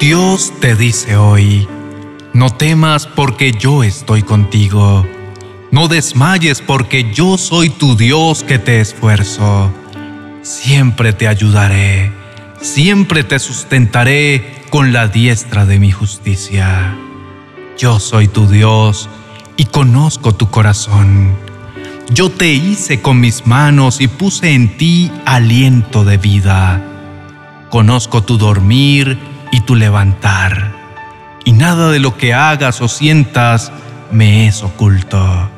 Dios te dice hoy, no temas porque yo estoy contigo. No desmayes porque yo soy tu Dios que te esfuerzo. Siempre te ayudaré, siempre te sustentaré con la diestra de mi justicia. Yo soy tu Dios y conozco tu corazón. Yo te hice con mis manos y puse en ti aliento de vida. Conozco tu dormir y tu levantar, y nada de lo que hagas o sientas me es oculto.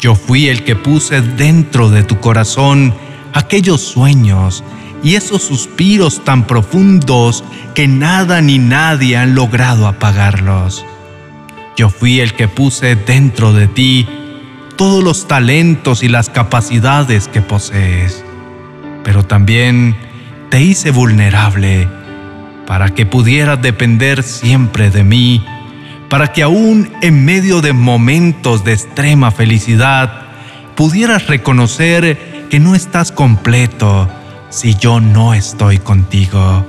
Yo fui el que puse dentro de tu corazón aquellos sueños y esos suspiros tan profundos que nada ni nadie han logrado apagarlos. Yo fui el que puse dentro de ti todos los talentos y las capacidades que posees, pero también te hice vulnerable para que pudieras depender siempre de mí, para que aún en medio de momentos de extrema felicidad pudieras reconocer que no estás completo si yo no estoy contigo.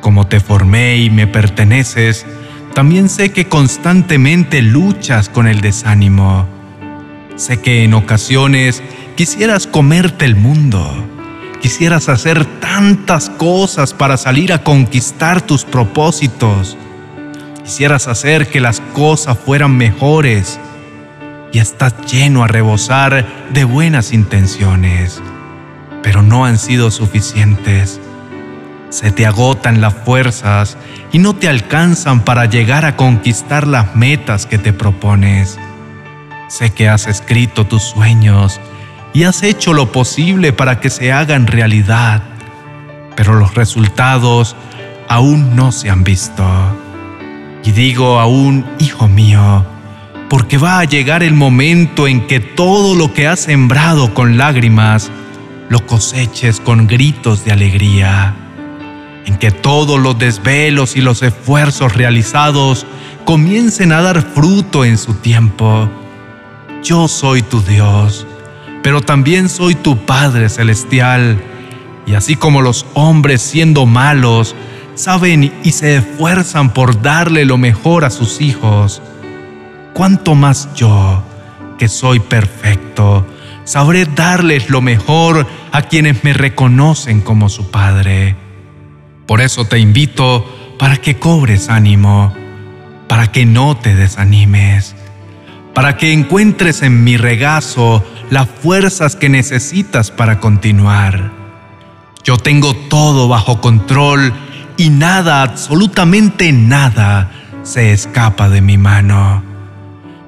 Como te formé y me perteneces, también sé que constantemente luchas con el desánimo. Sé que en ocasiones quisieras comerte el mundo, quisieras hacer tantas cosas para salir a conquistar tus propósitos, quisieras hacer que las cosas fueran mejores y estás lleno a rebosar de buenas intenciones pero no han sido suficientes. Se te agotan las fuerzas y no te alcanzan para llegar a conquistar las metas que te propones. Sé que has escrito tus sueños y has hecho lo posible para que se hagan realidad, pero los resultados aún no se han visto. Y digo aún, hijo mío, porque va a llegar el momento en que todo lo que has sembrado con lágrimas lo coseches con gritos de alegría, en que todos los desvelos y los esfuerzos realizados comiencen a dar fruto en su tiempo. Yo soy tu Dios, pero también soy tu Padre Celestial, y así como los hombres siendo malos, saben y se esfuerzan por darle lo mejor a sus hijos, cuánto más yo, que soy perfecto, sabré darles lo mejor a quienes me reconocen como su Padre. Por eso te invito para que cobres ánimo, para que no te desanimes, para que encuentres en mi regazo las fuerzas que necesitas para continuar. Yo tengo todo bajo control y nada, absolutamente nada, se escapa de mi mano.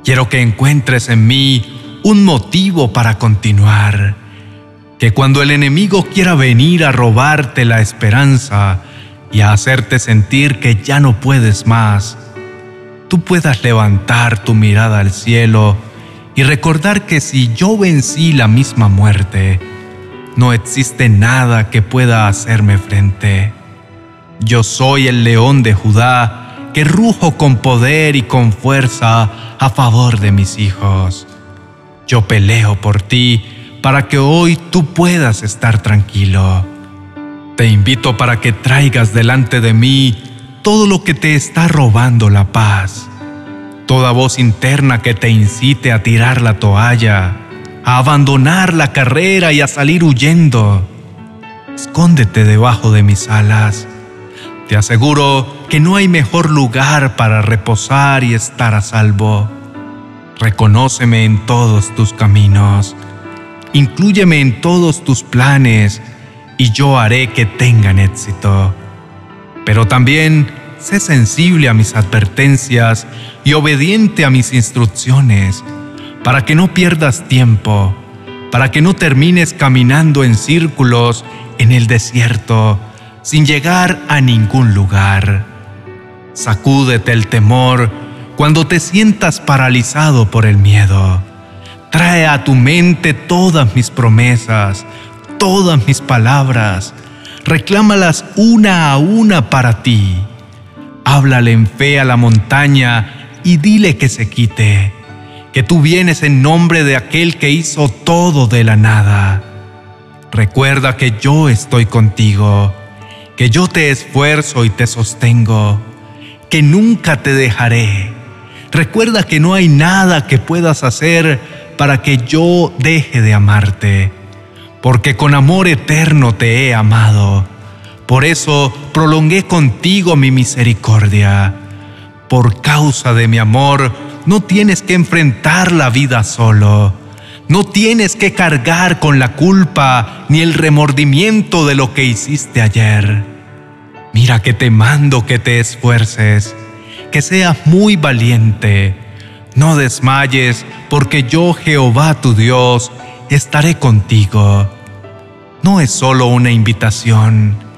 Quiero que encuentres en mí un motivo para continuar. Que cuando el enemigo quiera venir a robarte la esperanza y a hacerte sentir que ya no puedes más, tú puedas levantar tu mirada al cielo y recordar que si yo vencí la misma muerte, no existe nada que pueda hacerme frente. Yo soy el león de Judá que rujo con poder y con fuerza a favor de mis hijos. Yo peleo por ti para que hoy tú puedas estar tranquilo. Te invito para que traigas delante de mí todo lo que te está robando la paz, toda voz interna que te incite a tirar la toalla, a abandonar la carrera y a salir huyendo. Escóndete debajo de mis alas. Te aseguro que no hay mejor lugar para reposar y estar a salvo. Reconóceme en todos tus caminos. Inclúyeme en todos tus planes y yo haré que tengan éxito. Pero también sé sensible a mis advertencias y obediente a mis instrucciones, para que no pierdas tiempo, para que no termines caminando en círculos en el desierto, sin llegar a ningún lugar. Sacúdete el temor cuando te sientas paralizado por el miedo, trae a tu mente todas mis promesas, todas mis palabras, reclámalas una a una para ti. Háblale en fe a la montaña y dile que se quite, que tú vienes en nombre de aquel que hizo todo de la nada. Recuerda que yo estoy contigo que yo te esfuerzo y te sostengo, que nunca te dejaré. Recuerda que no hay nada que puedas hacer para que yo deje de amarte, porque con amor eterno te he amado. Por eso prolongué contigo mi misericordia. Por causa de mi amor, no tienes que enfrentar la vida solo. No tienes que cargar con la culpa ni el remordimiento de lo que hiciste ayer. Mira que te mando que te esfuerces, que seas muy valiente. No desmayes, porque yo, Jehová tu Dios, estaré contigo. No es solo una invitación,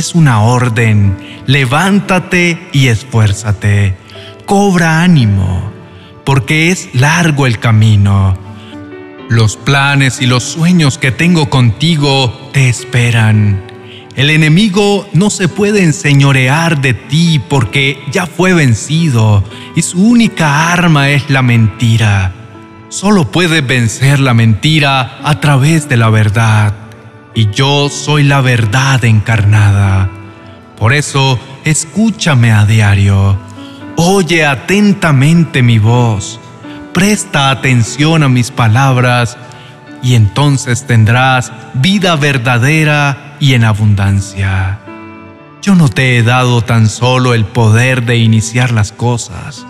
es una orden. Levántate y esfuérzate. Cobra ánimo, porque es largo el camino los planes y los sueños que tengo contigo te esperan. El enemigo no se puede enseñorear de ti porque ya fue vencido y su única arma es la mentira. Solo puede vencer la mentira a través de la verdad. Y yo soy la verdad encarnada. Por eso, escúchame a diario. Oye atentamente mi voz presta atención a mis palabras y entonces tendrás vida verdadera y en abundancia. Yo no te he dado tan solo el poder de iniciar las cosas,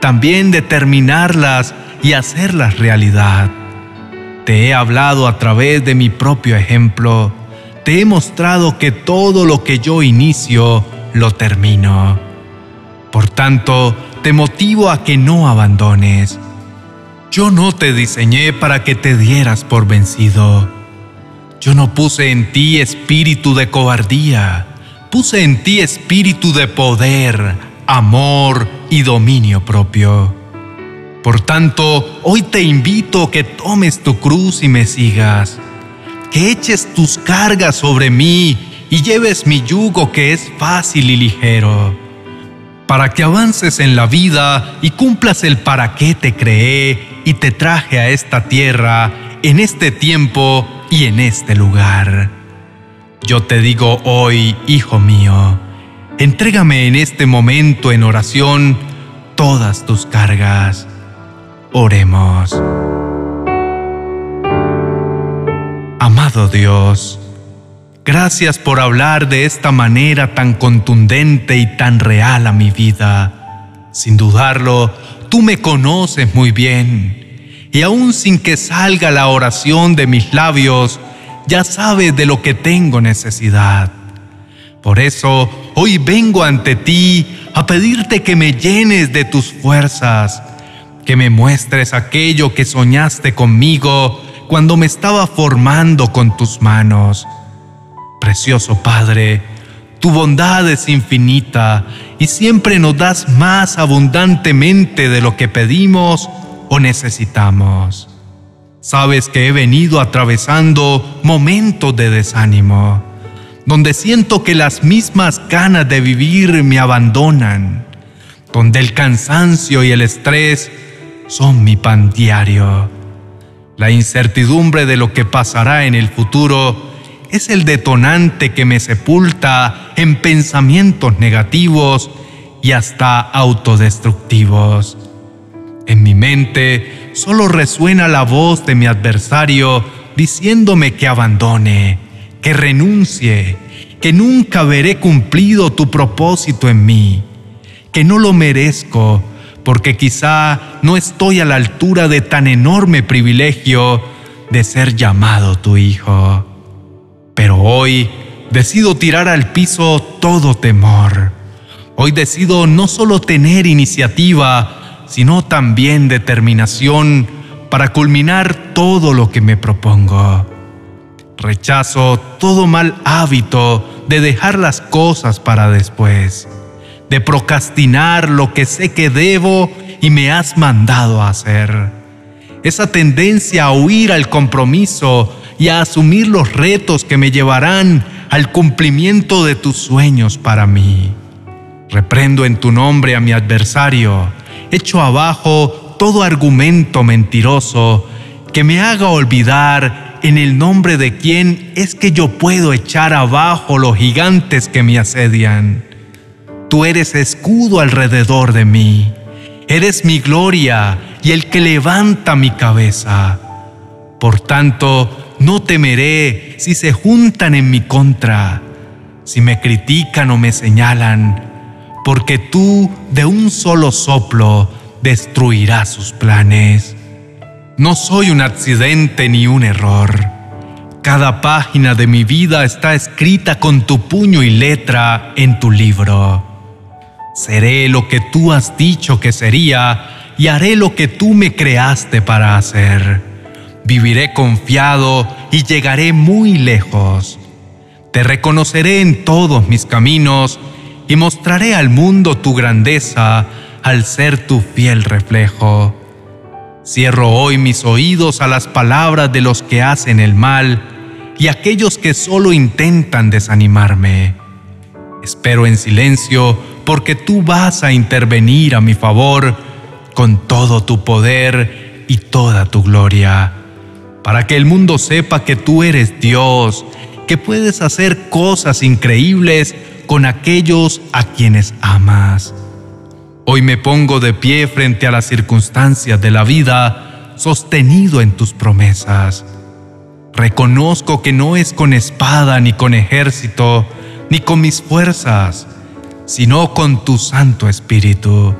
también de terminarlas y hacerlas realidad. Te he hablado a través de mi propio ejemplo, te he mostrado que todo lo que yo inicio, lo termino. Por tanto, te motivo a que no abandones, yo no te diseñé para que te dieras por vencido. Yo no puse en ti espíritu de cobardía, puse en ti espíritu de poder, amor y dominio propio. Por tanto, hoy te invito a que tomes tu cruz y me sigas, que eches tus cargas sobre mí y lleves mi yugo que es fácil y ligero, para que avances en la vida y cumplas el para qué te creé y te traje a esta tierra en este tiempo y en este lugar. Yo te digo hoy, hijo mío, entrégame en este momento en oración todas tus cargas. Oremos. Amado Dios, gracias por hablar de esta manera tan contundente y tan real a mi vida. Sin dudarlo, tú me conoces muy bien, y aun sin que salga la oración de mis labios, ya sabes de lo que tengo necesidad. Por eso hoy vengo ante ti a pedirte que me llenes de tus fuerzas, que me muestres aquello que soñaste conmigo cuando me estaba formando con tus manos. Precioso Padre, tu bondad es infinita y siempre nos das más abundantemente de lo que pedimos o necesitamos. Sabes que he venido atravesando momentos de desánimo, donde siento que las mismas ganas de vivir me abandonan, donde el cansancio y el estrés son mi pan diario. La incertidumbre de lo que pasará en el futuro es el detonante que me sepulta en pensamientos negativos y hasta autodestructivos. En mi mente solo resuena la voz de mi adversario diciéndome que abandone, que renuncie, que nunca veré cumplido tu propósito en mí, que no lo merezco, porque quizá no estoy a la altura de tan enorme privilegio de ser llamado tu hijo. Pero hoy decido tirar al piso todo temor. Hoy decido no solo tener iniciativa, sino también determinación para culminar todo lo que me propongo. Rechazo todo mal hábito de dejar las cosas para después, de procrastinar lo que sé que debo y me has mandado hacer. Esa tendencia a huir al compromiso y a asumir los retos que me llevarán al cumplimiento de tus sueños para mí. Reprendo en tu nombre a mi adversario, echo abajo todo argumento mentiroso que me haga olvidar en el nombre de quién es que yo puedo echar abajo los gigantes que me asedian. Tú eres escudo alrededor de mí, eres mi gloria y el que levanta mi cabeza. Por tanto, no temeré si se juntan en mi contra, si me critican o me señalan, porque tú de un solo soplo destruirás sus planes. No soy un accidente ni un error. Cada página de mi vida está escrita con tu puño y letra en tu libro. Seré lo que tú has dicho que sería y haré lo que tú me creaste para hacer. Viviré confiado y llegaré muy lejos. Te reconoceré en todos mis caminos y mostraré al mundo tu grandeza al ser tu fiel reflejo. Cierro hoy mis oídos a las palabras de los que hacen el mal y aquellos que solo intentan desanimarme. Espero en silencio porque tú vas a intervenir a mi favor con todo tu poder y toda tu gloria, para que el mundo sepa que tú eres Dios, que puedes hacer cosas increíbles con aquellos a quienes amas. Hoy me pongo de pie frente a las circunstancias de la vida, sostenido en tus promesas. Reconozco que no es con espada ni con ejército, ni con mis fuerzas, sino con tu Santo Espíritu.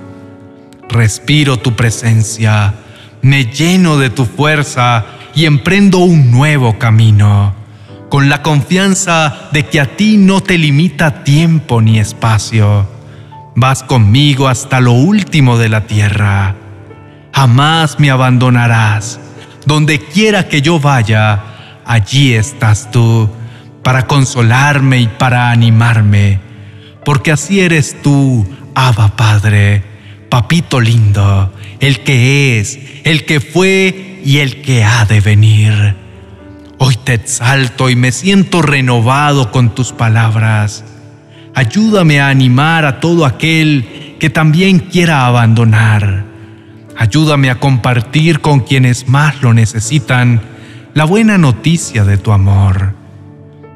Respiro tu presencia, me lleno de tu fuerza y emprendo un nuevo camino, con la confianza de que a ti no te limita tiempo ni espacio Vas conmigo hasta lo último de la tierra. Jamás me abandonarás. Donde quiera que yo vaya, allí estás tú, para consolarme y para animarme. Porque así eres tú, Abba Padre, papito lindo, el que es, el que fue y el que ha de venir. Hoy te exalto y me siento renovado con tus palabras. Ayúdame a animar a todo aquel que también quiera abandonar. Ayúdame a compartir con quienes más lo necesitan la buena noticia de tu amor.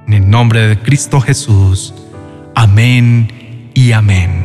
En el nombre de Cristo Jesús. Amén y amén.